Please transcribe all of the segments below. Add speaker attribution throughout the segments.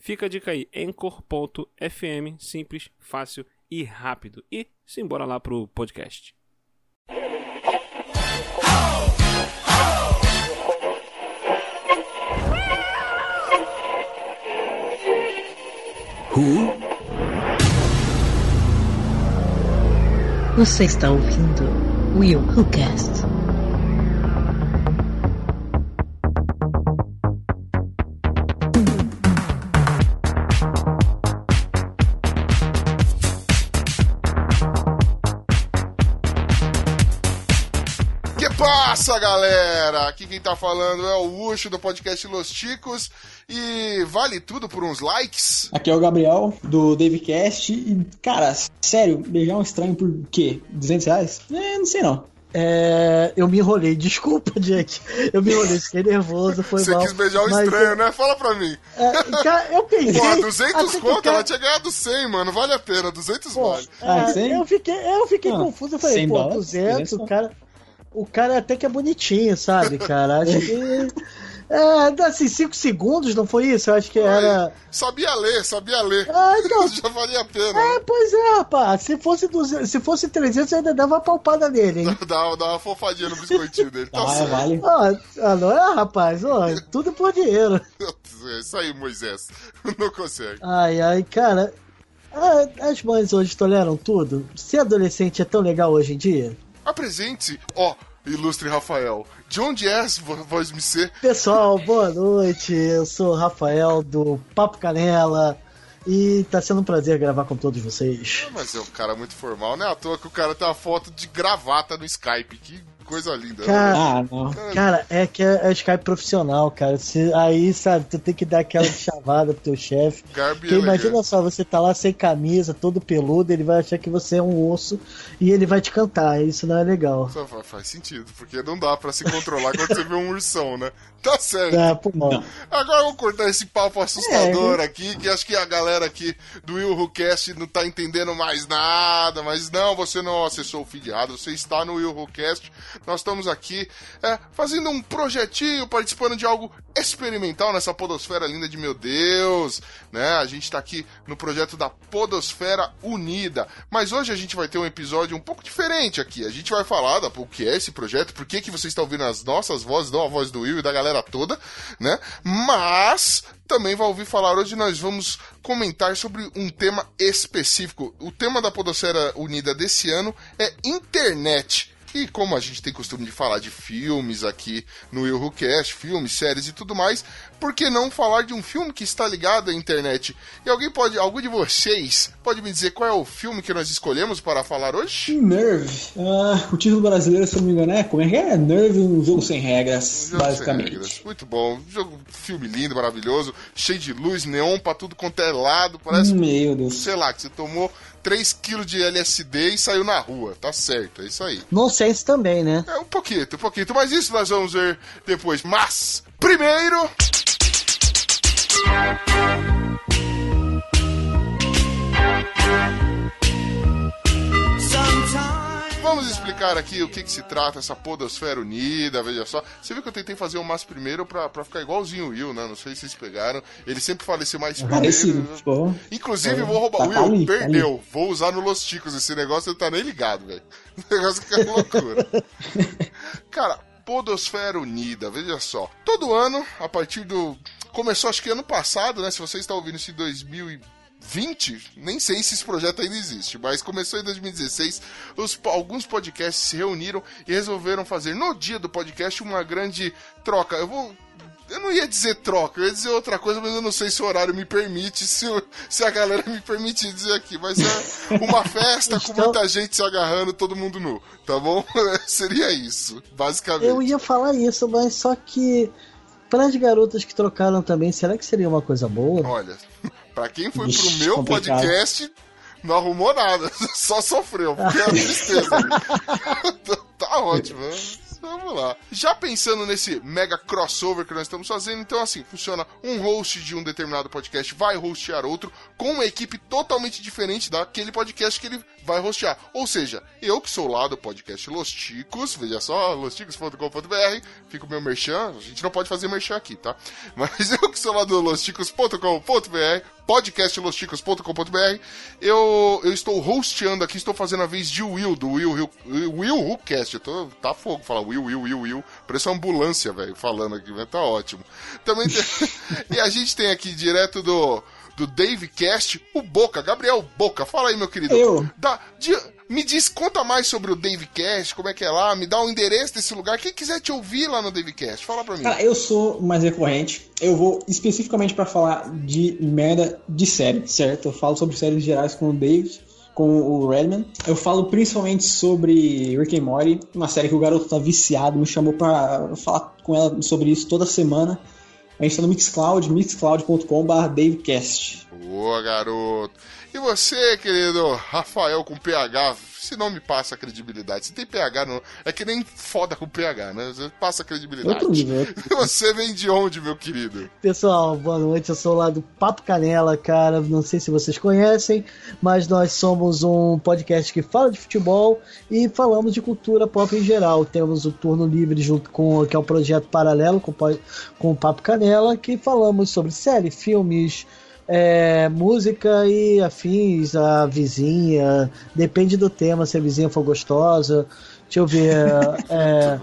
Speaker 1: Fica a dica aí, Anchor.fm, simples, fácil e rápido. E simbora lá pro podcast.
Speaker 2: Who?
Speaker 3: Você está ouvindo Will Who Cast.
Speaker 4: Passa, galera? Aqui quem tá falando é o Ucho do podcast Los Ticos e vale tudo por uns likes?
Speaker 5: Aqui é o Gabriel, do Davecast. E, cara, sério, beijar um estranho por quê? 200 reais? É, não sei não.
Speaker 6: É, eu me enrolei, desculpa, Jack. Eu me enrolei, fiquei nervoso, foi
Speaker 4: Você
Speaker 6: mal.
Speaker 4: quis beijar um
Speaker 6: Mas
Speaker 4: estranho,
Speaker 6: eu-
Speaker 4: né? Fala pra mim.
Speaker 6: É, cara, eu pensei.
Speaker 4: Pô,
Speaker 6: até
Speaker 4: 200
Speaker 6: que o
Speaker 4: conto,
Speaker 6: cara-
Speaker 4: ela tinha ganhado 100, mano. Vale a pena, 200
Speaker 6: Pô,
Speaker 4: vale.
Speaker 6: é,
Speaker 5: Ah, 100?
Speaker 6: eu fiquei, eu fiquei
Speaker 5: Ah,
Speaker 6: confuso, eu falei,
Speaker 5: 100
Speaker 6: pô,
Speaker 5: dólares?
Speaker 6: 200, o
Speaker 5: 200?
Speaker 6: cara, o cara até que é bonitinho, sabe, cara? Acho que. É, assim, 5 segundos, não foi isso? Eu acho que era.
Speaker 4: Sabia ler, sabia ler.
Speaker 6: Ah, então.
Speaker 4: Já valia a pena.
Speaker 6: É, pois é, rapaz. Se fosse, 200, se fosse 300, eu ainda dava uma palpada nele, hein?
Speaker 4: Dá, dá uma fofadinha no biscoitinho dele. Tá
Speaker 5: Ah,
Speaker 4: certo.
Speaker 5: vale.
Speaker 6: Ah, ah, não é, rapaz? Ó, tudo por dinheiro.
Speaker 4: É Isso aí, Moisés. Não consegue.
Speaker 6: Ai, ai, cara. ah, As mães hoje toleram tudo? Ser adolescente é tão legal hoje em dia?
Speaker 4: Apresente, ó, ilustre Rafael. De onde és, vo- voz me ser?
Speaker 6: Pessoal, boa noite. Eu sou o Rafael do Papo Canela e tá sendo um prazer gravar com todos vocês.
Speaker 4: Mas é um cara muito formal, não é à toa que o cara tem uma foto de gravata no Skype. Que coisa linda. né?
Speaker 6: Cara,
Speaker 5: Ah, não.
Speaker 6: cara é que é, é Skype profissional, cara. Se- aí, sabe, tu tem que dar aquela chavada pro teu chefe. Porque imagina só, você tá lá sem camisa, todo peludo, ele vai achar que você é um osso e ele vai te cantar. Isso não é legal.
Speaker 4: Só fa- faz sentido, porque não dá pra se controlar quando você vê um ursão, né? Tá certo.
Speaker 6: Ah, pô, não.
Speaker 4: Agora vamos cortar esse papo assustador aqui, que acho que a galera aqui do Will Who Cast não tá entendendo mais nada, mas não, você não acessou o errado, você está no Will Who Cast. Nós estamos aqui é, fazendo um projetinho, participando de algo experimental nessa podosfera linda de meu Deus, né? A gente tá aqui no projeto da Podosfera Unida, mas hoje a gente vai ter um episódio um pouco diferente aqui. A gente vai falar da, o que é esse projeto, por que, que você está ouvindo as nossas vozes, não a voz do Will e da galera toda, né? Mas também vai ouvir falar hoje nós vamos comentar sobre um tema específico. O tema da Podosfera Unida desse ano é internet. E como a gente tem costume de falar de filmes aqui no Will Who Cast, filmes, séries e tudo mais, por que não falar de um filme que está ligado à internet? E alguém pode, algum de vocês pode me dizer qual é o filme que nós escolhemos para falar hoje?
Speaker 5: Nerve. Ah, o título brasileiro, se eu não me engano, é como é que é? Nerve, um jogo sem regras,
Speaker 4: Jogo sem
Speaker 5: basicamente.
Speaker 4: regras. Muito bom. Jogo, filme lindo, maravilhoso, cheio de luz, neon pra tudo quanto é lado. Parece,
Speaker 5: Meu Deus.
Speaker 4: sei lá, que você tomou 3kg de LSD e saiu na rua. Tá certo, é isso aí.
Speaker 6: Nonsense também, né?
Speaker 4: É um pouquinho, um pouquinho. Mas isso nós vamos ver depois. Mas, primeiro. Vamos explicar aqui o que, que se trata essa podosfera unida, veja só. Você viu que eu tentei fazer o mas primeiro pra, pra ficar igualzinho o Will, né? Não sei se vocês pegaram. Ele sempre faleceu mais
Speaker 5: Parecido,
Speaker 4: primeiro.
Speaker 5: ficou.
Speaker 4: Inclusive,
Speaker 5: É,
Speaker 4: vou roubar.
Speaker 5: tá-
Speaker 4: Will,
Speaker 5: ali, tá
Speaker 4: perdeu. Vou usar no Los Ticos esse negócio, ele tá nem ligado, velho. O negócio que é loucura. Cara, Podosfera Unida, veja só. Todo ano, a partir do. Começou acho que ano passado, né? Se você está ouvindo isso em 2020, nem sei se esse projeto ainda existe, mas começou em 2016. Os, alguns podcasts se reuniram e resolveram fazer no dia do podcast uma grande troca. Eu vou. Eu não ia dizer troca, eu ia dizer outra coisa, mas eu não sei se o horário me permite, se, o- se a galera me permitir dizer aqui. Mas é uma festa com
Speaker 6: Então-
Speaker 4: muita gente se agarrando, todo mundo nu, tá bom? Seria isso, basicamente.
Speaker 6: Eu ia falar isso, mas só que para as garotas que trocaram também, será que seria uma coisa boa?
Speaker 4: Olha, Pra quem foi
Speaker 5: Vixe,
Speaker 4: pro meu
Speaker 5: complicado.
Speaker 4: podcast, não arrumou nada. Só sofreu, porque é tristeza. tá ótimo. né? Vamos lá. Já pensando nesse mega crossover que nós estamos fazendo, então assim, funciona um host de um determinado podcast vai hostear outro com uma equipe totalmente diferente daquele podcast que ele vai hostear. Ou seja, eu que sou lá do podcast Los Ticos, veja só, losticos.com.br, fica o meu merchan, a gente não pode fazer merchan aqui, tá? Mas eu que sou lá do losticos.com.br, podcastlosticos.com.br, eu, eu estou hosteando aqui, estou fazendo a vez de Will, do Will, Will, Will tô, tá fogo falar Will, Will, Will, Will. Parece uma ambulância, velho, falando aqui, mas tá ótimo. Também tem, e a gente tem aqui direto do, do Dave Cast, o Boca, Gabriel Boca. Fala aí, meu querido.
Speaker 5: Eu?
Speaker 4: Dá, de- me diz, conta mais sobre o Dave Cast, como é que é lá, me dá o endereço desse lugar. Quem quiser te ouvir lá no Dave Cast, fala pra mim.
Speaker 5: Cara, eu sou mais recorrente. Eu vou especificamente pra falar de merda de série, certo? Eu falo sobre séries gerais com o David, com o Redman. Eu falo principalmente sobre Rick and Morty, uma série que o garoto tá viciado, me chamou pra falar com ela sobre isso toda semana. A gente tá no Mixcloud, mixcloud.com.br DaveCast.
Speaker 4: Boa, garoto. E você, querido Rafael com PH, se não me passa credibilidade. Se tem PH, não. É que nem foda com PH, né? Você passa credibilidade. Você vem de onde, meu querido?
Speaker 6: Pessoal, boa noite. Eu sou lá do Papo Canela, cara. Não sei se vocês conhecem, mas nós somos um podcast que fala de futebol e falamos de cultura pop em geral. Temos o Turno Livre junto com que é um projeto paralelo com, com o Papo Canela, que falamos sobre série, filmes, é, música e afins, a vizinha. Depende do tema, se a vizinha for gostosa. Deixa eu ver. é.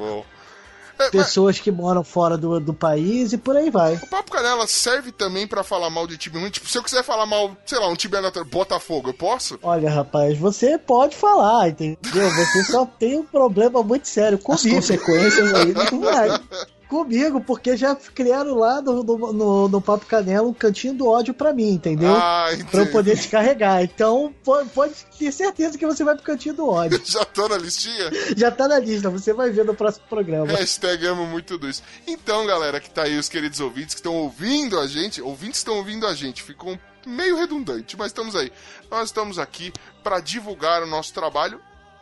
Speaker 4: É, mas
Speaker 6: pessoas que moram fora do, do país e por aí vai.
Speaker 4: o Papo Canela serve também pra falar mal de time ruim. Tipo, se eu quiser falar mal, sei lá, um time aleatório, Botafogo, eu posso?
Speaker 6: Olha, rapaz, você pode falar, entendeu? Você só tem um problema muito sério
Speaker 5: As
Speaker 6: comigo.
Speaker 5: consequências aí.
Speaker 6: Não vai. Comigo, porque já criaram lá no, no, no- Papo Canela um cantinho do ódio pra mim, entendeu?
Speaker 4: Ah,
Speaker 6: Pra eu
Speaker 4: entendi.
Speaker 6: poder te carregar. Então, po- pode ter certeza que você vai pro cantinho do ódio.
Speaker 4: Já tô na listinha?
Speaker 6: Já tá na lista, você vai ver no próximo programa.
Speaker 4: Hashtag amo muito isso. Então, galera, que tá aí, os queridos ouvintes que estão ouvindo a gente, ouvintes estão ouvindo a gente, ficou meio redundante, mas estamos aí. Nós estamos aqui para divulgar o nosso trabalho.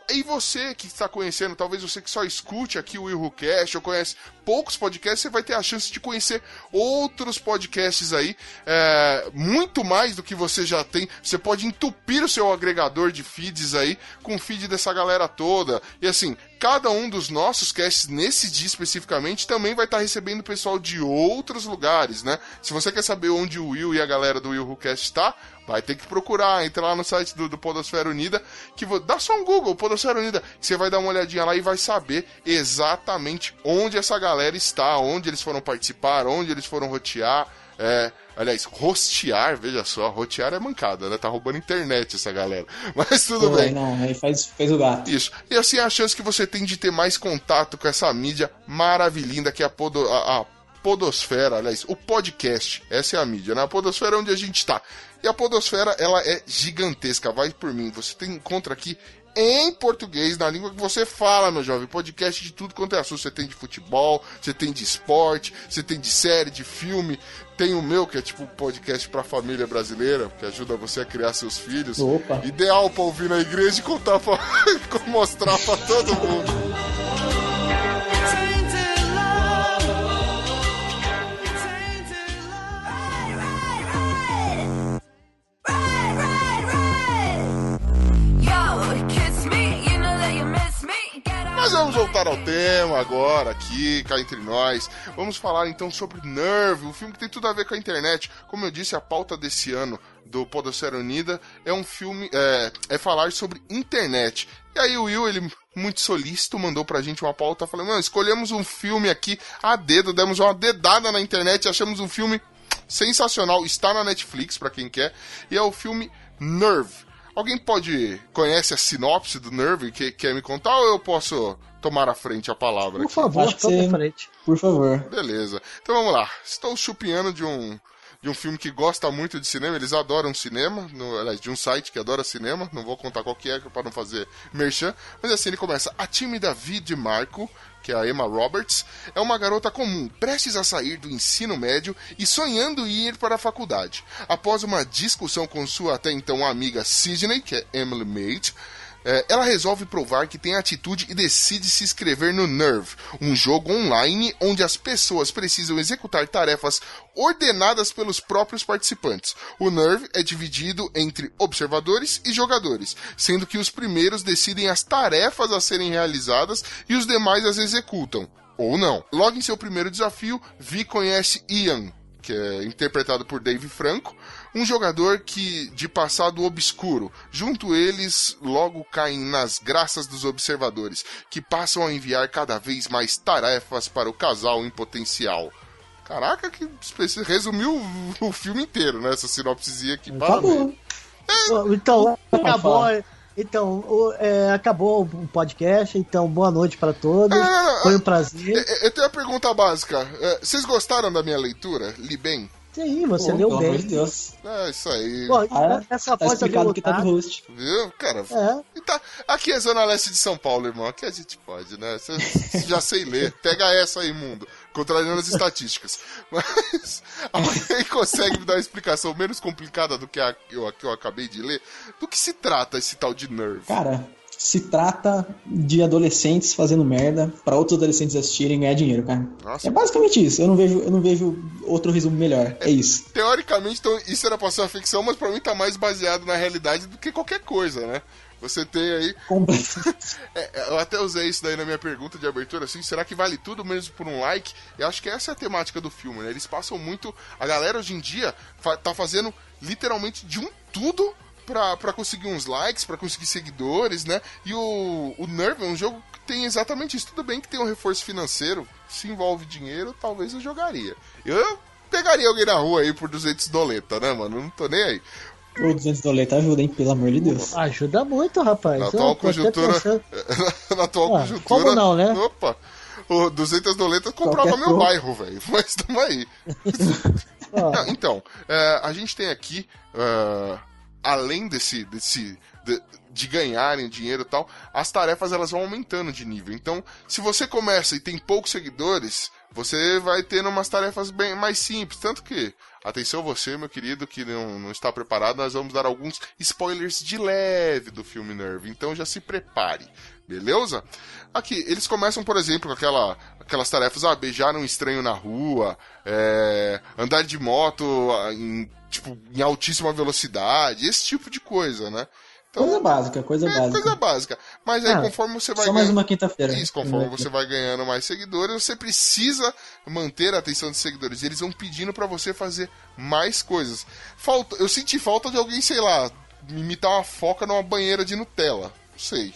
Speaker 4: E você que está conhecendo, talvez você que só escute aqui o Will Cast ou conhece poucos podcasts, você vai ter a chance de conhecer outros podcasts aí, é, muito mais do que você já tem. Você pode entupir o seu agregador de feeds aí com feed dessa galera toda. E assim, cada um dos nossos casts, nesse dia especificamente, também vai estar recebendo pessoal de outros lugares, né? Se você quer saber onde o Will e a galera do Will Who Cast está, vai ter que procurar, entra lá no site do, do Podosfera Unida, que vo- dá só um Google, Podosfera Unida, que você vai dar uma olhadinha lá e vai saber exatamente onde essa galera está, onde eles foram participar, onde eles foram rotear, é, aliás, rostear, veja só, rotear é mancada, né? Tá roubando internet essa galera. Mas tudo
Speaker 5: Pô,
Speaker 4: bem.
Speaker 5: Não, aí faz, fez o gato.
Speaker 4: Isso. E assim a chance que você tem de ter mais contato com essa mídia maravilhinda que é a, podo, a, a Podosfera, aliás, o podcast. Essa é a mídia, né? A Podosfera é onde a gente está. E a Podosfera, ela é gigantesca. Vai por mim. Você tem, encontra aqui em português, na língua que você fala, meu jovem. Podcast de tudo quanto é assunto. Você tem de futebol, você tem de esporte, você tem de série, de filme. Tem o meu, que é tipo um podcast pra família brasileira, que ajuda você a criar seus filhos.
Speaker 5: Opa.
Speaker 4: Ideal pra ouvir na igreja e contar pra, mostrar pra todo mundo. Voltar ao tema agora, aqui, cá entre nós. Vamos falar então sobre Nerve, um filme que tem tudo a ver com a internet. Como eu disse, a pauta desse ano do Podosfera Unida é um filme, é, é falar sobre internet. E aí o Will, ele muito solícito, mandou pra gente uma pauta falando, não, escolhemos um filme aqui a dedo, demos uma dedada na internet, achamos um filme sensacional, está na Netflix pra quem quer, e é o filme Nerve. Alguém pode conhece a sinopse do Nerve que quer me contar ou eu posso tomar à frente a palavra
Speaker 6: Por
Speaker 4: aqui?
Speaker 6: favor, tome frente.
Speaker 5: Por favor.
Speaker 4: Beleza. Então vamos lá. Estou chupinhando de um de um filme que gosta muito de cinema, eles adoram cinema, no, aliás, de um site que adora cinema, não vou contar qual que é para não fazer merchan, mas assim ele começa: A tímida Vi de Marco, que é a Emma Roberts, é uma garota comum, prestes a sair do ensino médio e sonhando em ir para a faculdade. Após uma discussão com sua até então amiga Sidney, que é Emily Mate, é, ela resolve provar que tem atitude e decide se inscrever no Nerve, um jogo online onde as pessoas precisam executar tarefas ordenadas pelos próprios participantes. O Nerve é dividido entre observadores e jogadores, sendo que os primeiros decidem as tarefas a serem realizadas e os demais as executam. Ou não. Logo em seu primeiro desafio, Vi conhece Ian, que é interpretado por Dave Franco, um jogador que de passado obscuro. Junto eles, logo caem nas graças dos observadores, que passam a enviar cada vez mais tarefas para o casal em potencial. Caraca, que resumiu o filme inteiro, né? Essa sinopsezinha aqui.
Speaker 6: Acabou. É. Então, acabou. Então, o, é, acabou o podcast, então boa noite para todos. Ah, Foi um prazer.
Speaker 4: Eu tenho uma pergunta básica. É, vocês gostaram da minha leitura? Li bem?
Speaker 6: Sim, você Pô, leu bem. De
Speaker 4: Deus. É, isso aí.
Speaker 6: Pô, ah, essa
Speaker 5: tá explicado que tá do host.
Speaker 4: Viu? Cara, é. tá, aqui é Zona Leste de São Paulo, irmão. Aqui a gente pode, né? Cê, já sei ler. Pega essa aí, mundo. Contrariando as estatísticas. Mas alguém consegue me dar uma explicação menos complicada do que a eu, que eu acabei de ler? Do que se trata esse tal de Nerve?
Speaker 5: Cara, se trata de adolescentes fazendo merda para outros adolescentes assistirem e ganhar dinheiro, cara. Nossa. É basicamente isso. Eu não vejo, eu não vejo outro resumo melhor. É, é isso.
Speaker 4: Teoricamente, então, isso era pra ser uma ficção, mas pra mim tá mais baseado na realidade do que qualquer coisa, né? Você tem aí. é, eu até usei isso daí na minha pergunta de abertura, assim, será que vale tudo mesmo por um like? Eu acho que essa é a temática do filme, né? Eles passam muito. A galera hoje em dia fa tá fazendo literalmente de um tudo para conseguir uns likes, para conseguir seguidores, né? E o, o Nerve é um jogo que tem exatamente isso. Tudo bem que tem um reforço financeiro, se envolve dinheiro, talvez eu jogaria. Eu pegaria alguém na rua aí por 200 doleta, né, mano? Não tô nem aí.
Speaker 5: Por 200 doleta ajuda, hein? Pelo amor de Deus.
Speaker 6: Ajuda muito, rapaz.
Speaker 4: Na atual conjuntura. na atual ah, conjuntura.
Speaker 6: Como não, né?
Speaker 4: Opa! O 200 doletas comprava Qualquer meu bairro, velho. Mas tamo aí. não, então, é, a gente tem aqui. Uh, além desse, desse de, de, ganharem dinheiro e tal, as tarefas elas vão aumentando de nível. Então, se você começa e tem poucos seguidores, você vai tendo umas tarefas bem mais simples. Tanto que, atenção você, meu querido, que não, não está preparado, nós vamos dar alguns spoilers de leve do filme Nerve. Então já se prepare. Beleza? Aqui, eles começam, por exemplo, com aquela, aquelas tarefas, ah, beijar um estranho na rua, é, andar de moto em tipo, em altíssima velocidade, esse tipo de coisa, né?
Speaker 5: Então, coisa básica, coisa é, básica.
Speaker 4: Coisa básica. Mas aí, ah, conforme você vai
Speaker 5: só
Speaker 4: ganhando.
Speaker 5: mais uma quinta-feira.
Speaker 4: Isso, conforme você vai ganhando mais seguidores, você precisa manter a atenção dos seguidores. Eles vão pedindo para você fazer mais coisas. Falta, eu senti falta de alguém, sei lá, imitar uma foca numa banheira de Nutella. Não sei.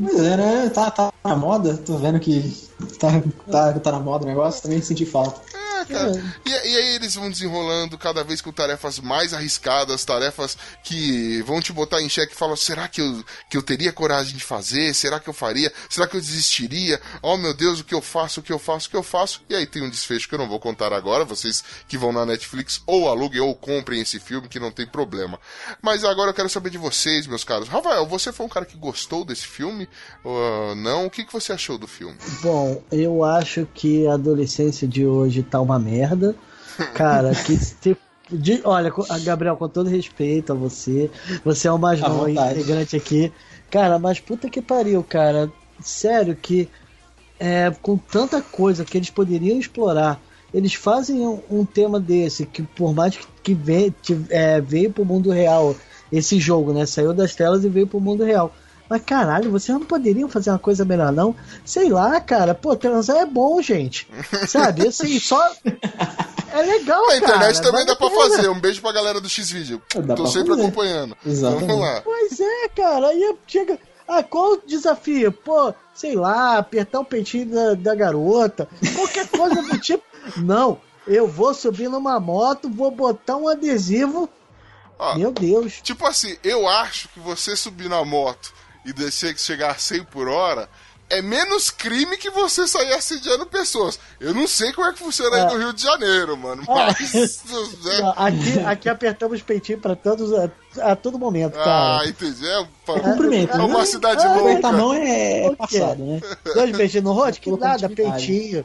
Speaker 5: Pois é, né? Tá, tá na moda, tô vendo que tá, tá, tá na moda o negócio, também senti falta.
Speaker 4: Cara. E, e, aí eles vão desenrolando cada vez com tarefas mais arriscadas, tarefas que vão te botar em xeque e falam: será que eu, que eu teria coragem de fazer? Será que eu faria? Será que eu desistiria? Oh meu Deus, o que eu faço, o que eu faço, o que eu faço? E aí tem um desfecho que eu não vou contar agora, vocês que vão na Netflix ou aluguem ou comprem esse filme, que não tem problema. Mas agora eu quero saber de vocês, meus caros. Rafael, você foi um cara que gostou desse filme? Uh, não? O que, que você achou do filme?
Speaker 6: Bom, eu acho que a adolescência de hoje tá uma merda. Cara, que se de, olha, Gabriel, com todo respeito a você, você é o mais novo integrante aqui. Cara, mas puta que pariu, cara. Sério que é, com tanta coisa que eles poderiam explorar, eles fazem um, um tema desse, que por mais que, que veio, é, veio pro mundo real, esse jogo, né? Saiu das telas e veio pro mundo real. Mas caralho, vocês não poderiam fazer uma coisa melhor, não? Sei lá, cara. Pô, transar é bom, gente. Sabe? Assim, só. É legal,
Speaker 4: A internet cara, também dá pra fazer. Um beijo pra galera do X-Video. Tô sempre fazer. acompanhando.
Speaker 5: Exatamente. Vamos lá.
Speaker 6: Pois é, cara. Aí chega. Ah, qual o desafio? Pô, sei lá, apertar o peitinho da, da garota. Qualquer coisa do tipo. Não, eu vou subir numa moto, vou botar um adesivo. Ó, Meu Deus.
Speaker 4: Tipo assim, eu acho que você subir na moto e descer que chegar a 100 por hora, é menos crime que você sair assediando pessoas. Eu não sei como é que funciona aí
Speaker 6: É.
Speaker 4: no Rio de Janeiro, mano. Mas. né?
Speaker 6: Não, Aqui, aqui apertamos peitinho pra todos a, a todo momento, cara.
Speaker 4: Ah, entendi. É,
Speaker 5: É cumprimento,
Speaker 4: é
Speaker 5: né?
Speaker 4: uma cidade
Speaker 6: Ah,
Speaker 5: Apertar a
Speaker 4: louca.
Speaker 5: mão é, é passado, né?
Speaker 6: Dois beijinhos no rosto? Que nada, peitinho.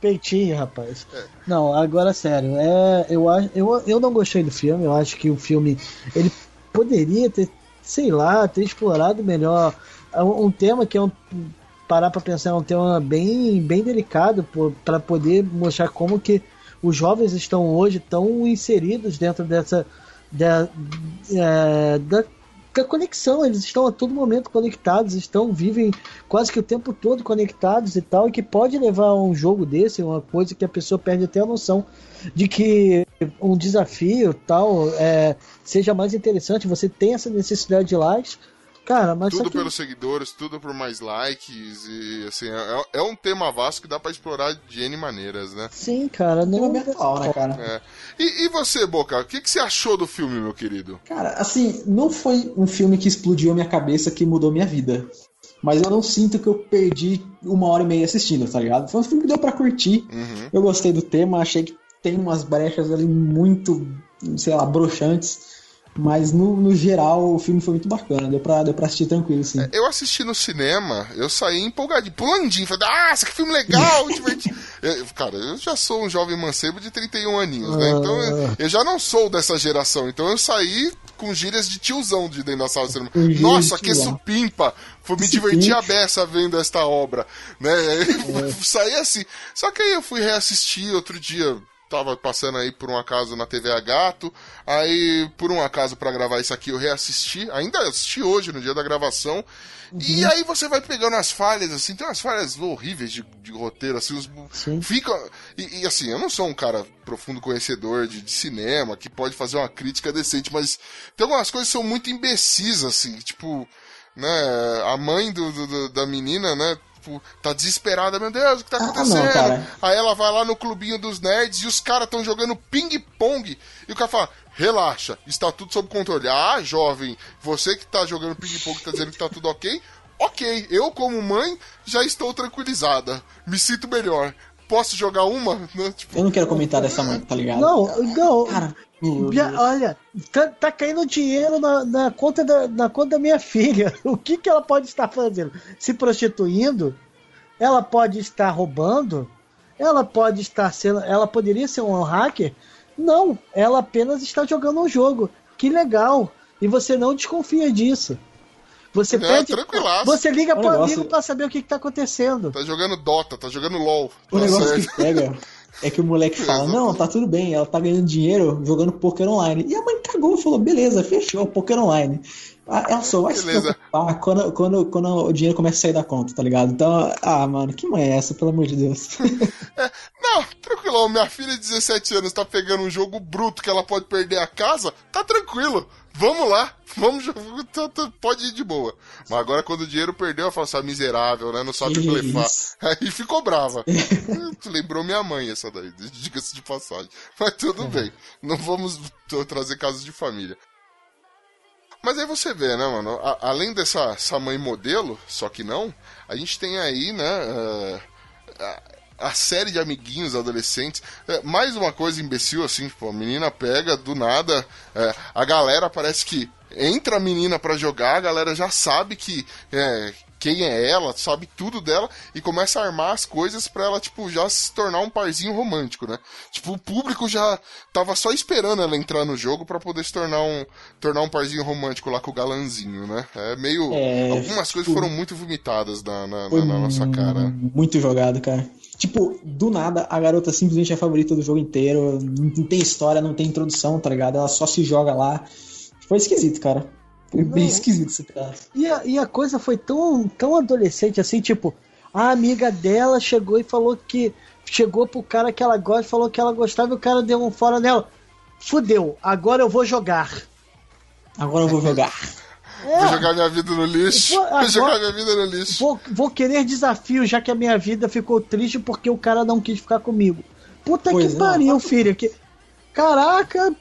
Speaker 6: Peitinho, rapaz. Não, agora sério, é, eu, eu, eu não gostei do filme, eu acho que o filme ele poderia ter, sei lá, ter explorado melhor. Um, um tema que é um parar pra pensar é um tema bem, bem delicado para poder mostrar como que os jovens estão hoje tão inseridos dentro dessa da, é, da, da conexão, eles estão a todo momento conectados, estão vivem quase que o tempo todo conectados e tal, e que pode levar a um jogo desse, uma coisa que a pessoa perde até a noção de que um desafio tal é, seja mais interessante, você tem essa necessidade de likes, cara, mas
Speaker 4: Tudo
Speaker 6: que-
Speaker 4: pelos seguidores, tudo por mais likes e assim, é, é um tema vasto que dá pra explorar de N maneiras, né?
Speaker 6: sim, cara, não
Speaker 5: virtual, né, cara?
Speaker 4: É. E, e você, Boca, o que, que você achou do filme, meu querido?
Speaker 5: Cara, assim, não foi um filme que explodiu a minha cabeça, que mudou minha vida. Mas eu não sinto que eu perdi uma hora e meia assistindo, tá ligado? Foi um filme que deu pra curtir.
Speaker 4: Uhum.
Speaker 5: Eu gostei do tema, achei que tem umas brechas ali muito, sei lá, broxantes. Mas no, no geral o filme foi muito bacana, deu pra, deu pra assistir tranquilo, sim.
Speaker 4: Eu assisti no cinema, eu saí empolgadinho, pulandinho, falei, ah, esse que filme legal, divertido. Eu- cara, eu já sou um jovem mancebo de 31 aninhos, né? Então eu, eu já não sou dessa geração, então eu saí com gírias de tiozão de dentro da sala de cinema.
Speaker 5: Gírias
Speaker 4: Nossa, que supimpa! Foi me divertir a beça vendo esta obra, né? saí assim. Só que aí eu fui reassistir outro dia, tava passando aí por um acaso na TV a Gato, aí por um acaso pra gravar isso aqui eu reassisti, ainda assisti hoje no dia da gravação, e aí você vai pegando as falhas, assim, tem umas falhas horríveis de, de roteiro, assim, os,
Speaker 6: Sim.
Speaker 4: fica, e, e, assim, eu não sou um cara profundo conhecedor de, de cinema, que pode fazer uma crítica decente, mas tem algumas coisas que são muito imbecis, assim, tipo, né, a mãe do- do- da menina, né, tipo, tá desesperada, meu Deus, o que tá
Speaker 5: Ah, não,
Speaker 4: acontecendo? Aí ela vai lá no clubinho dos nerds e os caras estão jogando ping-pong. E o cara fala: relaxa, está tudo sob controle. Ah, jovem, você que tá jogando ping-pong tá dizendo que tá tudo ok? Ok, eu como mãe já estou tranquilizada. Me sinto melhor. Posso jogar uma? Né? Tipo,
Speaker 5: Eu não quero comentar dessa mãe, tá ligado?
Speaker 6: Não, não.
Speaker 5: Cara,
Speaker 6: olha, tá, tá caindo dinheiro na, na conta da, na conta da minha filha. O que, que ela pode estar fazendo? Se prostituindo? Ela pode estar roubando? Ela pode estar sendo. Ela poderia ser um hacker? Não, ela apenas está jogando um jogo. Que legal. E você não desconfia disso. Você
Speaker 4: É,
Speaker 6: pede. Você liga
Speaker 5: O
Speaker 6: pro
Speaker 5: negócio-
Speaker 6: amigo pra saber o que, que tá acontecendo.
Speaker 4: tá jogando Dota, tá jogando LOL.
Speaker 5: O
Speaker 4: Tá
Speaker 5: negócio
Speaker 4: certo.
Speaker 5: que pega é que o moleque fala, não, tá tudo bem, ela tá ganhando dinheiro jogando poker online. E a mãe cagou e falou, beleza, fechou, poker online. Ah, Ela só vai se
Speaker 4: Beleza.
Speaker 5: preocupar quando, quando, quando o dinheiro começa a sair da conta, tá ligado? Então, ah, mano, que mãe é essa, pelo amor de Deus?
Speaker 4: Não, tranquilo, minha filha de 17 anos tá pegando um jogo bruto que ela pode perder a casa, tá tranquilo. Vamos lá, vamos, tá- tá- pode ir de boa. Mas agora quando o dinheiro perdeu, ela fala assim, ah, miserável, né? Não sabe
Speaker 5: Que
Speaker 4: blefar. Aí ficou brava. Lembrou minha mãe essa daí, diga-se de passagem. Mas tudo bem, não vamos trazer casos de família. Mas aí você vê, né, mano? a- além dessa essa mãe modelo, só que não, a gente tem aí, né, eh, a, a série de amiguinhos adolescentes. É, mais uma coisa imbecil, assim, tipo, a menina pega do nada, é, a galera parece que entra a menina pra jogar, a galera já sabe que é, quem é ela, sabe tudo dela e começa a armar as coisas pra ela, tipo, já se tornar um parzinho romântico, né? Tipo, o público já tava só esperando ela entrar no jogo pra poder se tornar um, tornar um parzinho romântico lá com o galanzinho, né? É meio.
Speaker 5: É,
Speaker 4: algumas coisas
Speaker 5: tipo,
Speaker 4: foram muito vomitadas na, na, na- na nossa cara.
Speaker 5: Muito jogado, cara. Tipo, do nada, a garota simplesmente é a favorita do jogo inteiro. Não tem história, não tem introdução, tá ligado? Ela só se joga lá. Foi esquisito, cara. Foi bem
Speaker 6: Não.
Speaker 5: esquisito esse cara.
Speaker 6: E a, e a coisa foi tão, tão adolescente assim, tipo, a amiga dela chegou e falou que. Chegou pro cara que ela gosta, falou que ela gostava e o cara deu um fora nela. Fudeu, agora eu vou jogar.
Speaker 5: Agora eu vou jogar.
Speaker 6: É,
Speaker 4: Vou jogar minha vida no lixo.
Speaker 6: Pô,
Speaker 4: Vou
Speaker 6: agora-
Speaker 4: jogar minha vida no lixo.
Speaker 6: vou, vou querer desafio, já que a minha vida ficou triste porque o cara não quis ficar comigo. Puta
Speaker 5: Pois
Speaker 6: que
Speaker 5: é.
Speaker 6: pariu, filho. Que... Caraca,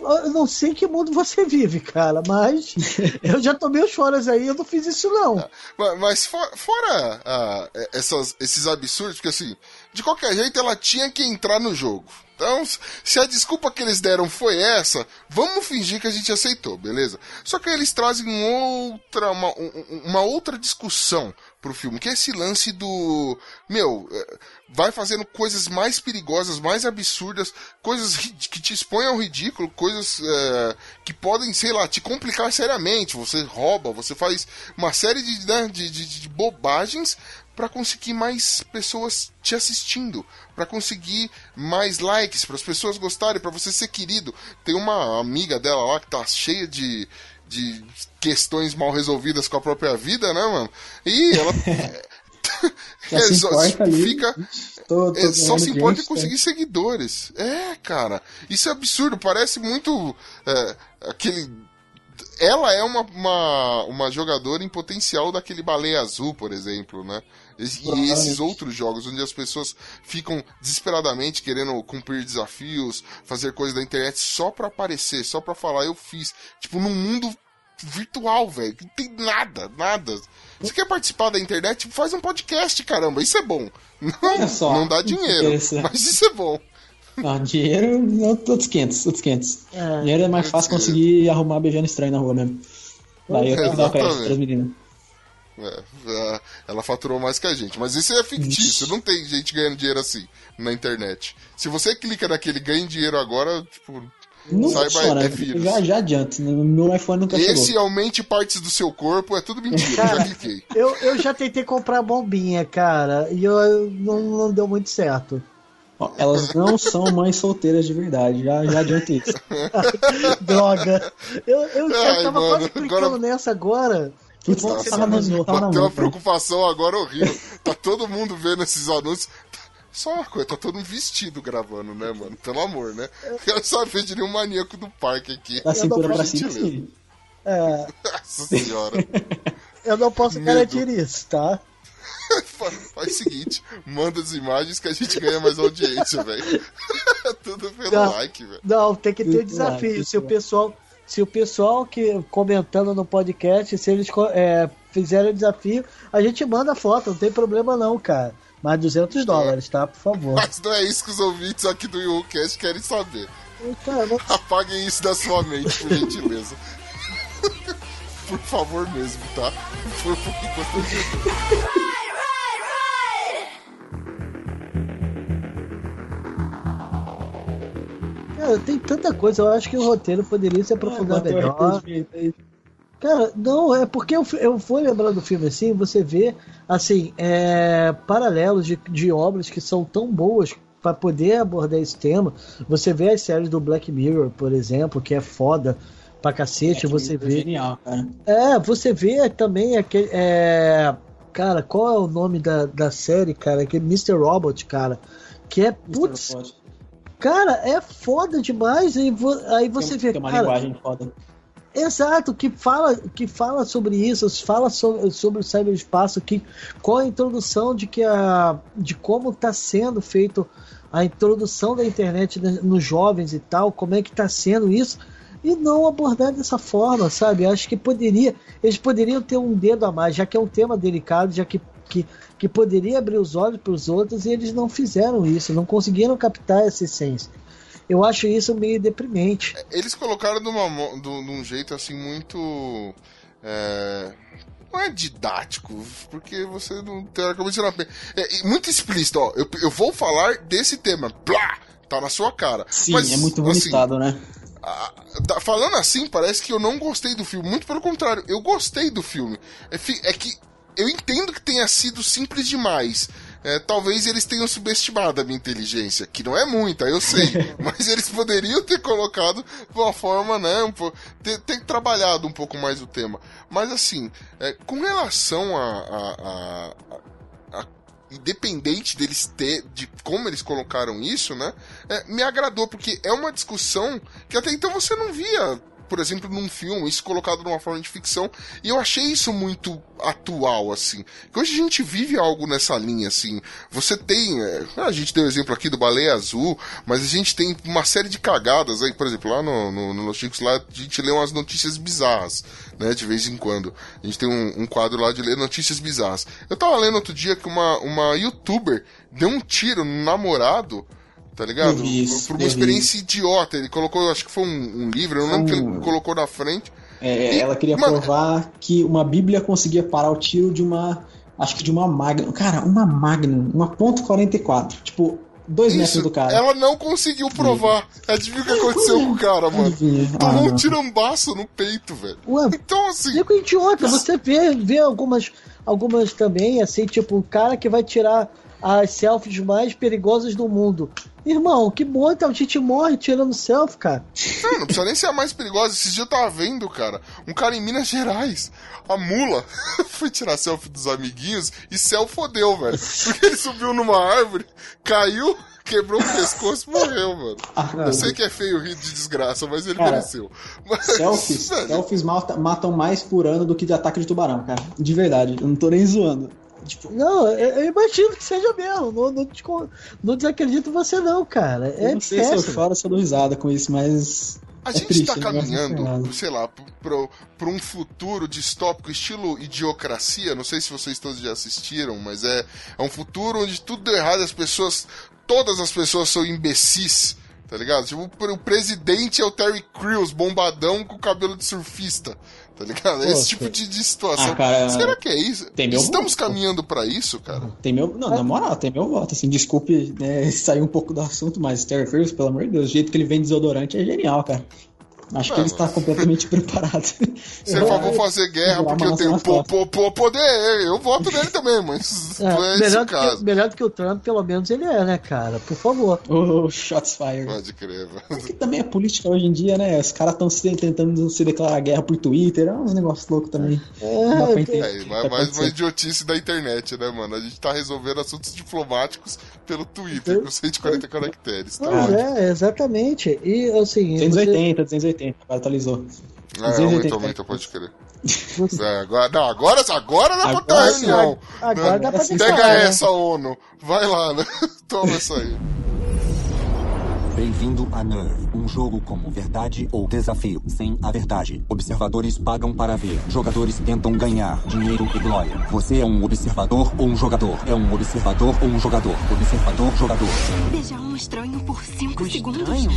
Speaker 6: Eu não sei que mundo você vive, cara, mas eu já tomei os foras aí, eu não fiz isso não.
Speaker 4: Mas, mas for, fora ah, essas, esses absurdos, porque assim, de qualquer jeito ela tinha que entrar no jogo. Então, se a desculpa que eles deram foi essa, vamos fingir que a gente aceitou, beleza? Só que eles trazem outra, uma, uma outra discussão pro filme, que é esse lance do. Meu, é, vai fazendo coisas mais perigosas, mais absurdas, coisas que te expõem ao ridículo, coisas é, que podem, sei lá, te complicar seriamente. Você rouba, você faz uma série de, né, de, de, de bobagens para conseguir mais pessoas te assistindo, para conseguir mais likes, para as pessoas gostarem, para você ser querido. Tem uma amiga dela lá que tá cheia de, de questões mal resolvidas com a própria vida, né, mano? E ela. é, só, fica. Tô, tô é, só se importa em conseguir né? seguidores. É, cara. Isso é absurdo. Parece muito. É, aquele ela é uma, uma, uma jogadora em potencial daquele baleia azul, por exemplo, né? E esses outros jogos, onde as pessoas ficam desesperadamente querendo cumprir desafios, fazer coisas da internet só pra aparecer, só pra falar, eu fiz. Tipo, num mundo virtual, velho. Não tem nada, nada. Você quer participar da internet? Faz um podcast, caramba. Isso é bom. Não, só, não dá dinheiro, mas isso é bom.
Speaker 5: Não, dinheiro, outros 500, outros 500. É, dinheiro é mais fácil conseguir arrumar beijando estranho na rua mesmo. Daí eu tenho que dar o crédito pras meninas.
Speaker 4: É, é, ela faturou mais que a gente. Mas isso é fictício, não tem gente ganhando dinheiro assim na internet. Se você clica naquele ganhe dinheiro agora, tipo.
Speaker 5: Não saiba, é vírus. Já, já adianta, no meu iPhone nunca
Speaker 4: Esse chegou. aumente partes do seu corpo é tudo mentira, cara, já cliquei.
Speaker 6: Eu, eu já tentei comprar bombinha, cara, e eu, não, não deu muito certo.
Speaker 5: Elas não são mães solteiras de verdade, já, já adianta isso.
Speaker 6: Droga. Eu, eu, Ai, eu tava mano, quase clicando agora... nessa agora.
Speaker 4: Putz, tá, tá, no, tá bateu uma preocupação agora horrível. Tá todo mundo vendo esses anúncios. Só uma coisa, tá todo mundo vestido gravando, né, mano? Pelo amor, né? Quero saber de nenhum maníaco do parque aqui.
Speaker 5: Da cintura pra cima.
Speaker 6: É.
Speaker 4: Nossa senhora.
Speaker 6: Eu não posso garantir isso, tá?
Speaker 4: Faz o seguinte, manda as imagens que a gente ganha mais audiência, velho. Tudo pelo
Speaker 6: não,
Speaker 4: like, velho.
Speaker 6: Não, tem que ter desafio. Se o pessoal, se o pessoal que comentando no podcast, se eles é, fizerem o desafio, a gente manda foto, não tem problema não, cara. Mais 200 dólares, tá? Por favor.
Speaker 4: Mas não é isso que os ouvintes aqui do YouCast querem saber. Cara. Apaguem isso da sua mente, por gentileza. por favor mesmo, tá? Por, por enquanto.
Speaker 6: Cara, tem tanta coisa. Eu acho que o roteiro poderia se aprofundar é, melhor. Cara, não, é porque eu, eu vou lembrar do filme assim, você vê, assim, é, paralelos de, de obras que são tão boas para poder abordar esse tema. Você vê as séries do Black Mirror, por exemplo, que é foda pra cacete. É, você vê.
Speaker 5: Genial, cara.
Speaker 6: É, você vê também aquele. É, cara, qual é o nome da, da série, cara? Aquele Mr. Robot, cara. Que é. Putz, Cara, é foda demais. E vo... aí você tem, vê.
Speaker 5: Tem uma
Speaker 6: cara,
Speaker 5: linguagem foda.
Speaker 6: Exato, que fala, que fala sobre isso, fala sobre, sobre o cyberespaço, que, qual a introdução de, que a, de como está sendo feito a introdução da internet nos jovens e tal, como é que está sendo isso, e não abordar dessa forma, sabe? Acho que poderia, eles poderiam ter um dedo a mais, já que é um tema delicado, já que, que que poderia abrir os olhos para os outros e eles não fizeram isso, não conseguiram captar essa essência. Eu acho isso meio deprimente.
Speaker 4: Eles colocaram de, uma, de, de um jeito assim muito. É, não é didático, porque você não teoricamente não é, é muito explícito, ó. Eu, eu vou falar desse tema, blá, tá na sua cara.
Speaker 5: Sim, Mas, é muito bonitado, assim, né?
Speaker 4: A, tá, falando assim, parece que eu não gostei do filme. Muito pelo contrário, eu gostei do filme. É, é que eu entendo que tenha sido simples demais. É, talvez eles tenham subestimado a minha inteligência, que não é muita, eu sei, mas eles poderiam ter colocado de uma forma, né, um ter, ter, trabalhado um pouco mais o tema. Mas assim, é, com relação a, a, a, a, independente deles ter, de como eles colocaram isso, né, é, me agradou, porque é uma discussão que até então você não via por exemplo, num filme, isso colocado numa forma de ficção, e eu achei isso muito atual, assim. Que hoje a gente vive algo nessa linha, assim. Você tem, é, a gente deu o exemplo aqui do Baleia Azul, mas a gente tem uma série de cagadas aí, por exemplo, lá no, no, no Los Chicos, lá a gente lê umas notícias bizarras, né, de vez em quando. A gente tem um, um quadro lá de ler notícias bizarras. Eu tava lendo outro dia que uma, uma youtuber deu um tiro no namorado, tá ligado?
Speaker 5: Isso,
Speaker 4: Por uma experiência idiota. Ele colocou, acho que foi um, um livro, eu não lembro que ele
Speaker 5: Um-
Speaker 4: colocou na frente.
Speaker 5: É,
Speaker 4: E,
Speaker 5: ela queria provar que uma Bíblia conseguia parar o tiro de uma. Acho que de uma Magnum. Cara, uma Magnum, uma ponto .44. Tipo, dois metros
Speaker 4: Isso,
Speaker 5: do cara.
Speaker 4: ela não conseguiu provar. Adivinha o que aconteceu com o cara, mano?
Speaker 5: Adivinha. Ah,
Speaker 4: Tomou um
Speaker 5: não.
Speaker 4: tirambaço no peito, velho.
Speaker 6: Ué,
Speaker 4: Então, assim,
Speaker 6: Fico idiota, você vê, vê algumas, algumas também, assim, tipo, o cara que vai tirar as selfies mais perigosas do mundo. Irmão, que bom, então a gente morre tirando selfie, cara.
Speaker 4: não, não precisa nem ser a mais perigosa. Esses dias eu tava vendo, cara, um cara em Minas Gerais, a mula, foi tirar selfie dos amiguinhos e céu fodeu, velho. Porque ele subiu numa árvore, caiu, quebrou o pescoço e morreu, mano.
Speaker 5: Ah,
Speaker 4: Eu sei que é feio rir de desgraça, mas ele
Speaker 5: Cara,
Speaker 4: mereceu. Mas,
Speaker 5: Selfies,
Speaker 4: velho,
Speaker 5: selfies mata- matam mais por ano do que de ataque de tubarão, cara. De verdade, eu não tô nem zoando. Tipo,
Speaker 6: Não, eu, eu imagino que seja mesmo. Não, não, não desacredito em você, não, cara.
Speaker 5: eu
Speaker 6: É
Speaker 5: não sei se eu choro ou se eu dou risada com isso, mas.
Speaker 4: A
Speaker 5: é
Speaker 4: gente
Speaker 5: triste,
Speaker 4: tá
Speaker 5: né? Mas não sei
Speaker 4: caminhando, lá, pro, pro um futuro distópico, estilo idiocracia. Não sei se vocês todos já assistiram, mas é, é um futuro onde tudo deu errado e as pessoas. Todas as pessoas são imbecis, tá ligado? Tipo, o presidente é o Terry Crews, bombadão com cabelo de surfista, tá ligado? É esse tipo de, de situação.
Speaker 5: Ah, cara,
Speaker 4: Será que é isso?
Speaker 5: tem meu
Speaker 4: Estamos
Speaker 5: voto.
Speaker 4: caminhando pra isso, cara?
Speaker 5: Tem meu. Não, na moral, tem meu voto. Assim, desculpe né, sair um pouco do assunto, mas Terry Crews, pelo amor de Deus, o jeito que ele vende desodorante é genial, cara. Acho que
Speaker 4: Ah,
Speaker 5: ele está completamente preparado.
Speaker 4: Falar, vou fazer guerra porque eu tenho po, po, po, poder, eu voto nele também, mas
Speaker 6: É,
Speaker 4: é
Speaker 6: melhor,
Speaker 4: o
Speaker 6: do
Speaker 4: caso.
Speaker 6: que, melhor do que o Trump, pelo menos ele é, né, cara? Por favor.
Speaker 5: Oh, shots fired.
Speaker 4: Pode crer, velho.
Speaker 5: Que também é política hoje em dia, né? Os caras estão tentando se declarar guerra por Twitter. É uns negócios loucos também. Não dá pra entender.
Speaker 4: É,
Speaker 5: o que
Speaker 4: mas
Speaker 5: tá
Speaker 4: mais uma idiotice da internet, né, mano? A gente tá resolvendo assuntos diplomáticos pelo Twitter, com 140 caracteres, tá?
Speaker 6: Pois é, exatamente. E assim. você-
Speaker 5: 280, 280, agora atualizou. 280
Speaker 4: aumenta, aumenta, pode crer. É, agora, não, agora, agora dá pra
Speaker 5: Agora
Speaker 4: ter a
Speaker 5: sim,
Speaker 4: reunião.
Speaker 6: agora
Speaker 4: né?
Speaker 6: dá pra
Speaker 5: Pega
Speaker 6: né?
Speaker 4: essa, ONU. Vai lá, né? Toma essa aí.
Speaker 2: Bem-vindo a Nerve, um jogo como verdade ou desafio, sem a verdade. Observadores pagam para ver. Jogadores tentam ganhar dinheiro e glória. Você é um observador ou um jogador? É um observador ou um jogador? Observador, jogador.
Speaker 7: Beijar um estranho por cinco
Speaker 8: Um
Speaker 7: segundos.
Speaker 8: estranho?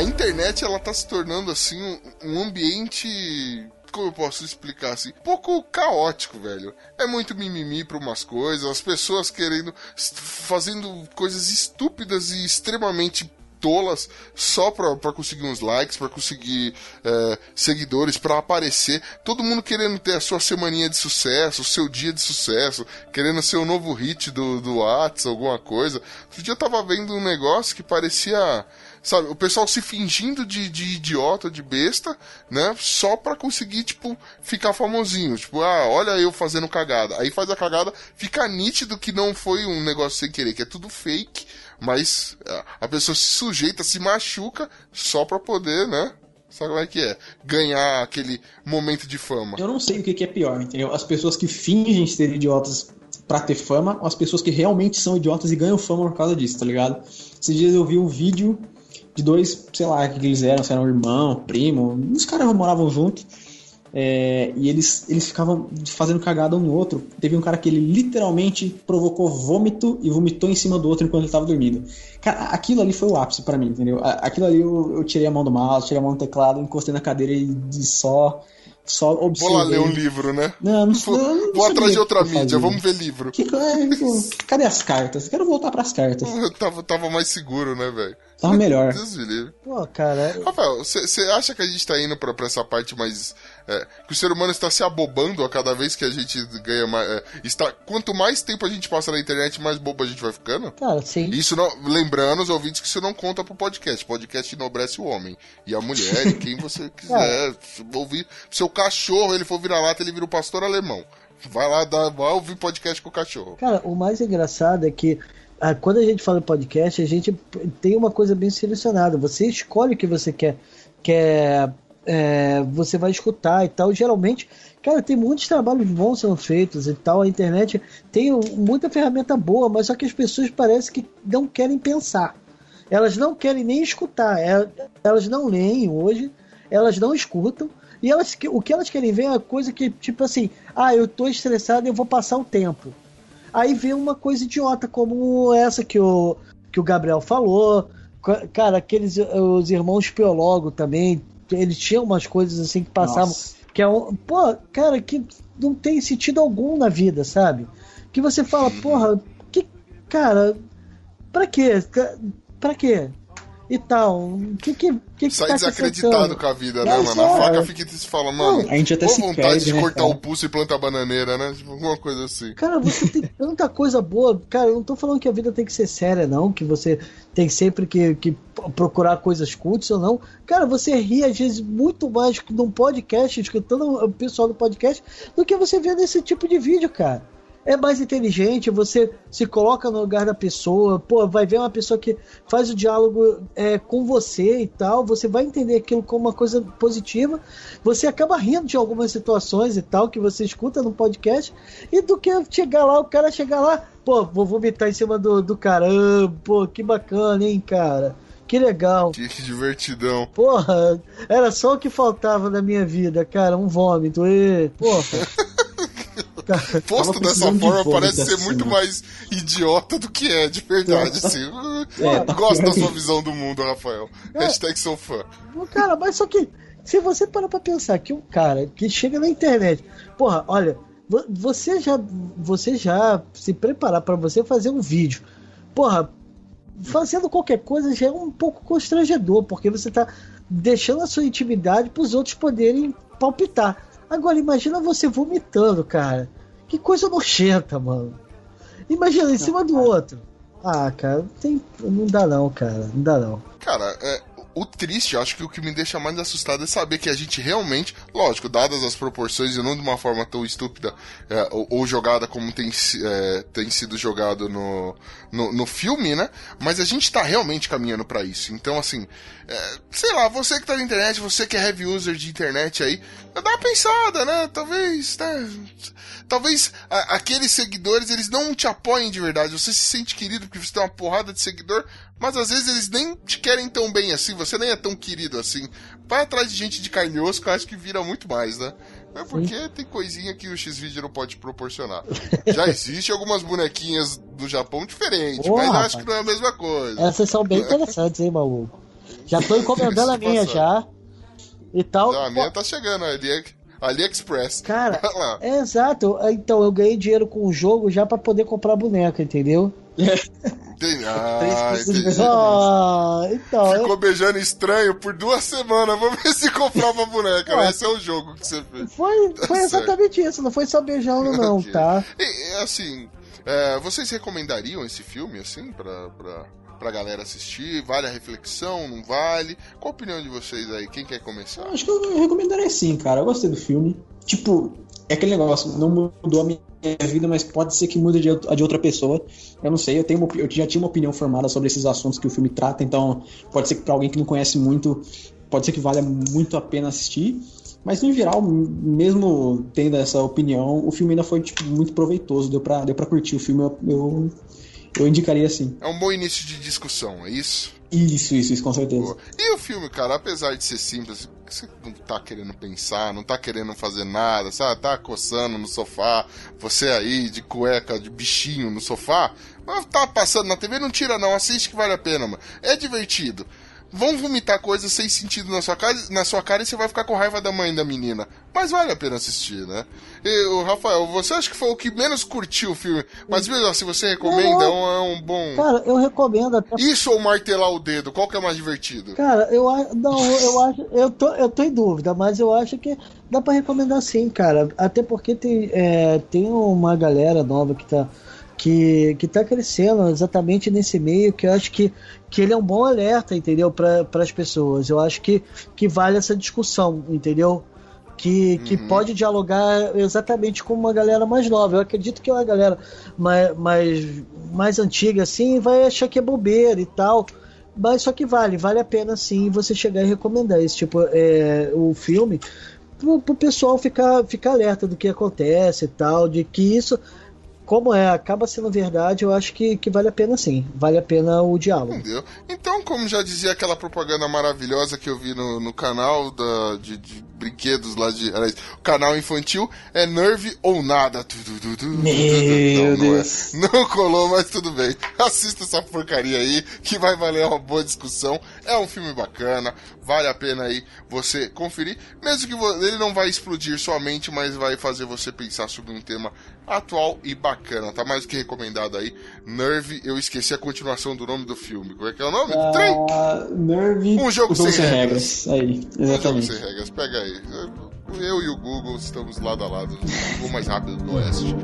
Speaker 4: A internet, ela tá se tornando, assim, um, ambiente... Como eu posso explicar assim? Um pouco caótico, velho. É muito mimimi pra umas coisas, as pessoas querendo. fazendo coisas estúpidas e extremamente tolas só pra, pra conseguir uns likes, pra conseguir é, seguidores, pra aparecer. Todo mundo querendo ter a sua semaninha de sucesso, o seu dia de sucesso, querendo ser o novo hit do, do Whats, alguma coisa. Outro dia eu tava vendo um negócio que parecia. Sabe, o pessoal se fingindo de, de idiota, de besta, né? Só pra conseguir, tipo, ficar famosinho. Tipo, ah, olha eu fazendo cagada. Aí faz a cagada, fica nítido que não foi um negócio sem querer, que é tudo fake, mas ah, a pessoa se sujeita, se machuca só pra poder, né? Sabe como é que é? Ganhar aquele momento de fama.
Speaker 5: Eu não sei o que é pior, entendeu? As pessoas que fingem ser idiotas pra ter fama, ou as pessoas que realmente são idiotas e ganham fama por causa disso, tá ligado? Esses dias eu vi um vídeo de dois, sei lá, o que eles eram, se eram irmão, primo, os caras moravam juntos. é, e eles, eles ficavam fazendo cagada um no outro. Teve um cara que ele literalmente provocou vômito e vomitou em cima do outro enquanto ele tava dormindo. Cara, aquilo ali foi o ápice pra mim, entendeu? Aquilo ali eu, eu tirei a mão do mouse, tirei a mão do teclado, encostei na cadeira e de só, só
Speaker 4: Vou
Speaker 5: observei.
Speaker 4: lá ler um livro, né?
Speaker 5: Não, não,
Speaker 4: Vou,
Speaker 5: não, não
Speaker 4: vou atrás de outra mídia, vamos ver livro.
Speaker 5: Que, é, cadê as cartas? Quero voltar pras cartas.
Speaker 4: Eu tava, tava mais seguro, né, velho?
Speaker 5: Tava melhor.
Speaker 4: Deus me livre.
Speaker 6: Pô, cara.
Speaker 4: Rafael, você acha que a gente tá indo pra, pra essa parte mais. é, que o ser humano está se abobando a cada vez que a gente ganha mais. é, está, quanto mais tempo a gente passa na internet, mais bobo a gente vai ficando?
Speaker 6: Cara, sim.
Speaker 4: Isso não. Lembrando os ouvintes que isso não conta pro podcast. Podcast enobrece o homem. E a mulher, e quem você quiser. Se ouvir. Seu cachorro, ele for virar lata, ele vira o pastor alemão. Vai lá, dá, vai ouvir podcast com o cachorro.
Speaker 6: Cara, o mais engraçado é que quando a gente fala em podcast, a gente tem uma coisa bem selecionada. Você escolhe o que você quer, quer é, você vai escutar e tal. Geralmente, cara, tem muitos trabalhos bons sendo feitos e tal. A internet tem muita ferramenta boa, mas só que as pessoas parecem que não querem pensar. Elas não querem nem escutar. É, elas não leem hoje, elas não escutam. E elas, o que elas querem ver é uma coisa que, tipo assim, ah, eu tô estressado e eu vou passar o tempo. Aí vê uma coisa idiota como essa que o, que o Gabriel falou. Cara, aqueles os irmãos Piologo também, eles tinham umas coisas assim que passavam. Nossa. Que é um. Pô, cara, que não tem sentido algum na vida, sabe? Que você fala, porra, que. Cara, pra quê? Pra quê? E tal. O que que, que, que
Speaker 4: Sai tá desacreditado com a vida, né, mano? A faca fica e se fala, mano,
Speaker 5: a gente até se
Speaker 4: vontade
Speaker 5: perde,
Speaker 4: de
Speaker 5: né,
Speaker 4: cortar
Speaker 5: cara?
Speaker 4: o pulso e plantar bananeira, né? Tipo, alguma coisa assim.
Speaker 6: Cara, você tem tanta coisa boa. Cara, eu não tô falando que a vida tem que ser séria, não. Que você tem sempre que, que procurar coisas cultas ou não. Cara, você ri às vezes muito mais num podcast, escutando o pessoal do podcast, do que você vendo esse tipo de vídeo, cara é mais inteligente, você se coloca no lugar da pessoa, pô, vai ver uma pessoa que faz o diálogo é, com você e tal, você vai entender aquilo como uma coisa positiva, você acaba rindo de algumas situações e tal que você escuta no podcast, e do que chegar lá, o cara chegar lá, pô, vou vomitar em cima do, do caramba, pô, que bacana, hein, cara. Que legal.
Speaker 4: Que divertidão.
Speaker 6: Porra, era só o que faltava na minha vida, cara, um vômito. E, porra.
Speaker 4: Posto dessa forma, parece ser muito né? mais idiota do que é, de verdade, é. assim. É, Gosto da sua visão do mundo, Rafael. É. Hashtag sou fã.
Speaker 6: Cara, mas só que, se você parar pra pensar que um cara que chega na internet, porra, olha, você já, você já se preparar para você fazer um vídeo, porra, fazendo qualquer coisa já é um pouco constrangedor, porque você tá deixando a sua intimidade para os outros poderem palpitar. Agora, imagina você vomitando, cara. Que coisa nojenta, mano. Imagina, em cima do outro. Ah, cara, tem... não dá não, cara. Não dá não.
Speaker 4: Cara, é, o triste, acho que o que me deixa mais assustado é saber que a gente realmente, lógico, dadas as proporções e não de uma forma tão estúpida é, ou, ou, jogada como tem, é, tem sido jogado no, no, no, filme, né? Mas a gente tá realmente caminhando para isso. Então, assim, é, sei lá, você que tá na internet, você que é heavy user de internet aí, dá uma pensada, né? Talvez, né? Talvez a, aqueles seguidores, eles não te apoiem de verdade. Você se sente querido porque você tem uma porrada de seguidor, mas às vezes eles nem te querem tão bem assim, você nem é tão querido assim. Vai atrás de gente de carne e osso que eu acho que vira muito mais, né? É porque Sim. tem coisinha que o X-Video não pode proporcionar. Já existe algumas bonequinhas do Japão diferentes, mas eu acho que não é a mesma coisa.
Speaker 6: Essas são bem interessantes, hein, maluco? Já tô encomendando a minha já. E tal.
Speaker 4: a minha tá chegando, ali AliExpress.
Speaker 6: Cara, é exato. Então, eu ganhei dinheiro com o jogo já para poder comprar boneca, entendeu?
Speaker 4: Ah,
Speaker 6: ah, então,
Speaker 4: Ficou eu... beijando estranho por duas semanas. Vamos ver se comprava boneca. Ah, Esse é o jogo que você fez.
Speaker 6: Foi, tá foi exatamente isso. Não foi só beijando, não, okay. tá?
Speaker 4: E, assim, é, vocês recomendariam esse filme, assim, pra, pra, pra galera assistir? Vale a reflexão? Não vale? Qual a opinião de vocês aí? Quem quer começar?
Speaker 5: Eu acho que eu recomendaria sim, cara. Eu gostei do filme. Tipo, é aquele negócio, não mudou a minha vida, mas pode ser que mude de, de outra pessoa. Eu não sei, eu, tenho uma, eu já tinha uma opinião formada sobre esses assuntos que o filme trata, então pode ser que para alguém que não conhece muito, pode ser que valha muito a pena assistir. Mas no geral, mesmo tendo essa opinião, o filme ainda foi tipo, muito proveitoso, deu pra, deu pra curtir o filme, eu, eu, eu indicaria assim.
Speaker 4: É um bom início de discussão, é isso?
Speaker 5: Isso, isso, isso, com certeza. Boa.
Speaker 4: E o filme, cara, apesar de ser simples, você não tá querendo pensar, não tá querendo fazer nada, sabe? Tá coçando no sofá, você aí de cueca, de bichinho no sofá, tá passando na TV, não tira não, assiste que vale a pena, mano. É divertido vão vomitar coisas sem sentido na sua, cara, na sua cara e você vai ficar com raiva da mãe da menina. Mas vale a pena assistir, né? E, o Rafael, você acha que foi o que menos curtiu o filme? Mas mesmo assim, você recomenda? Não, é um bom.
Speaker 6: Cara, eu recomendo até.
Speaker 4: Isso ou martelar o dedo? Qual que é mais divertido?
Speaker 6: Cara, eu acho. Não, eu acho. Eu tô, eu tô em dúvida, mas eu acho que dá pra recomendar sim, cara. Até porque tem, é, tem uma galera nova que tá que, que tá crescendo exatamente nesse meio, que eu acho que, que ele é um bom alerta, entendeu? Para as pessoas. Eu acho que, que vale essa discussão, entendeu? que, que
Speaker 4: Uhum.
Speaker 6: pode dialogar exatamente com uma galera mais nova. Eu acredito que uma galera mais, mais, mais antiga assim vai achar que é bobeira e tal. Mas só que vale, vale a pena sim você chegar e recomendar esse tipo é, o filme pro, pro pessoal ficar, ficar alerta do que acontece e tal, de que isso, como é, acaba sendo verdade, eu acho que, que vale a pena sim. Vale a pena o diálogo.
Speaker 4: Entendeu? Então, como já dizia aquela propaganda maravilhosa que eu vi no, no canal da, de, de brinquedos lá de. aliás, o canal infantil é Nerve ou nada.
Speaker 5: Meu
Speaker 4: não, não é.
Speaker 5: Deus.
Speaker 4: Não colou, mas tudo bem. Assista essa porcaria aí, que vai valer uma boa discussão. É um filme bacana, vale a pena aí você conferir. Mesmo que ele não vai explodir sua mente, mas vai fazer você pensar sobre um tema atual e bacana. Tá mais do que recomendado aí. Nerve, eu esqueci a continuação do nome do filme. Como é que é o nome?
Speaker 5: Ah, Nerve.
Speaker 4: Um jogo sem
Speaker 5: sem
Speaker 4: regras.
Speaker 5: regras. Aí,
Speaker 4: Um jogo
Speaker 5: exatamente.
Speaker 4: sem regras, pega aí. Eu e o Google estamos lado a lado. O Google mais rápido do Oeste.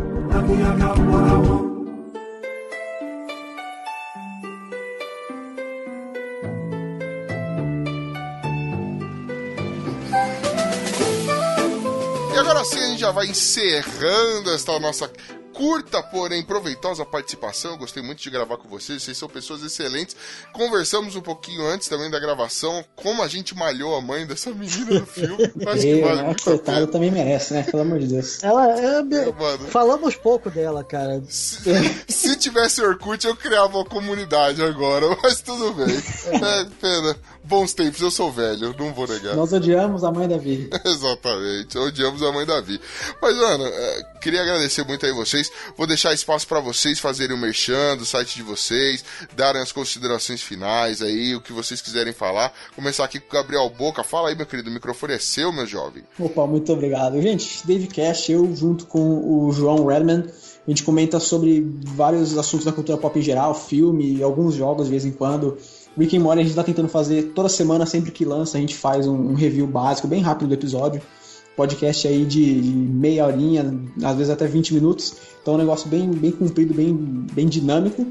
Speaker 4: E agora sim a gente já vai encerrando esta nossa curta, porém proveitosa participação. Eu gostei muito de gravar com vocês, vocês são pessoas excelentes. Conversamos um pouquinho antes também da gravação, como a gente malhou a mãe dessa menina no filme. Acho que vale
Speaker 5: né? Coitada também merece, né? Pelo amor de Deus.
Speaker 6: Ela é.
Speaker 4: mano.
Speaker 6: Falamos pouco dela, cara.
Speaker 4: Se, se tivesse Orkut, eu criava uma comunidade agora, mas tudo bem. É pena. Bons tempos, eu sou velho, não vou negar.
Speaker 5: Nós odiamos a mãe da Vi.
Speaker 4: Exatamente, odiamos a mãe Davi. Mas, mano, é, queria agradecer muito aí vocês. Vou deixar espaço pra vocês fazerem o merchan do site de vocês, darem as considerações finais aí, o que vocês quiserem falar. Começar aqui com o Gabriel Boca. Fala aí, meu querido, o microfone é seu, meu jovem.
Speaker 5: Opa, muito obrigado. Gente, Dave Cash, eu junto com o João Redman, a gente comenta sobre vários assuntos da cultura pop em geral, filme, alguns jogos de vez em quando. Rick and Morty a gente tá tentando fazer toda semana, sempre que lança, a gente faz um, um review básico, bem rápido do episódio. Podcast aí de meia horinha, às vezes até 20 minutos. Então é um negócio bem, bem comprido, bem, bem dinâmico.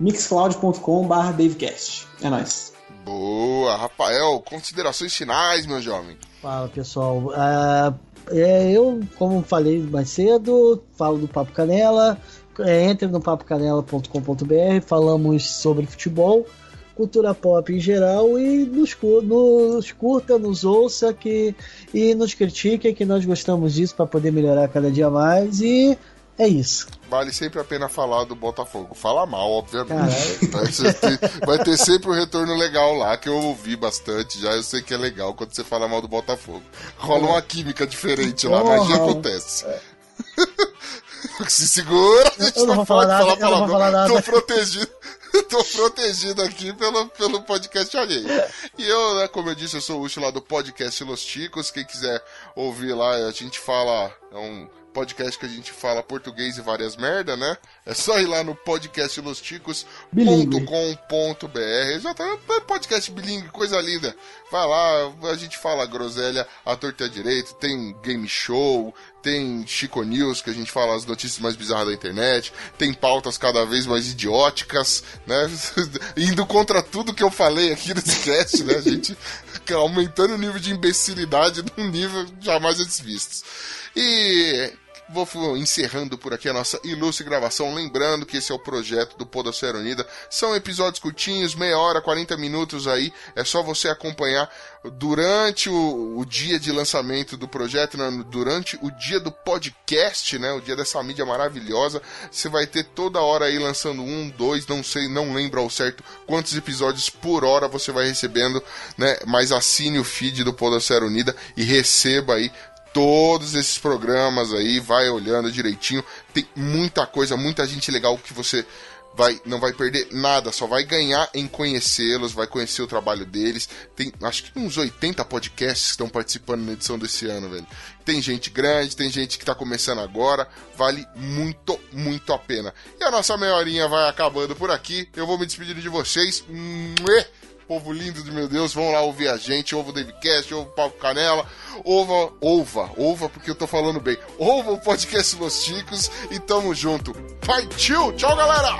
Speaker 5: mixcloud.com.br DaveCast. É nóis.
Speaker 4: Boa, Rafael, considerações finais, meu jovem.
Speaker 6: Fala pessoal. Ah, é, eu, como falei mais cedo, falo do Papo Canela. É, entre no papocanela.com.br, falamos sobre futebol, cultura pop em geral e nos, nos curta, nos ouça que, e nos critique, que nós gostamos disso para poder melhorar cada dia mais. E é isso.
Speaker 4: Vale sempre a pena falar do Botafogo. Fala mal, obviamente. Vai ter, sempre um retorno legal lá, que eu ouvi bastante já. Eu sei que é legal quando você fala mal do Botafogo. Rola uma química diferente lá, mas já acontece. Se segura, a gente
Speaker 6: Eu não
Speaker 4: não,
Speaker 6: vou falar nada,
Speaker 4: falar
Speaker 6: eu não vou falar nada.
Speaker 4: Tô protegido. Tô protegido aqui pelo, pelo podcast alheio. E eu, né, como eu disse, eu sou o Ucho lá do podcast Los Ticos. Quem quiser ouvir lá, a gente fala. É um podcast que a gente fala português e várias merda, né? É só ir lá no podcastlosticos.com.br. Exatamente, é podcast bilingue, coisa linda. Vai lá, a gente fala groselha à torta direito, tem game show, tem Chico News, que a gente fala as notícias mais bizarras da internet, tem pautas cada vez mais idióticas, né? Indo contra tudo que eu falei aqui nesse cast, né? A gente aumentando o nível de imbecilidade num nível jamais antes vistos. E Vou encerrando por aqui a nossa ilustre gravação. Lembrando que esse é o projeto do Podosfera Unida. São episódios curtinhos, meia hora, 40 minutos aí. É só você acompanhar durante o, o dia de lançamento do projeto, né? durante o dia do podcast, né? O dia dessa mídia maravilhosa. Você vai ter toda hora aí lançando um, dois, não sei, não lembro ao certo quantos episódios por hora você vai recebendo, né? Mas assine o feed do Podosfera Unida e receba aí todos esses programas aí, vai olhando direitinho. Tem muita coisa, muita gente legal que você vai não vai perder nada, só vai ganhar em conhecê-los, vai conhecer o trabalho deles. Tem, acho que uns 80 podcasts que estão participando na edição desse ano, velho. Tem gente grande, tem gente que tá começando agora, vale muito, muito a pena. E a nossa meia horinha vai acabando por aqui. Eu vou me despedindo de vocês. Muê! Povo lindo de meu Deus, vão lá ouvir a gente, ouva o Davecast, ouva o Canela, ouva, ouva, ouva, porque eu tô falando bem, ouva o podcast Los Chicos e tamo junto. Partiu! Tchau, galera!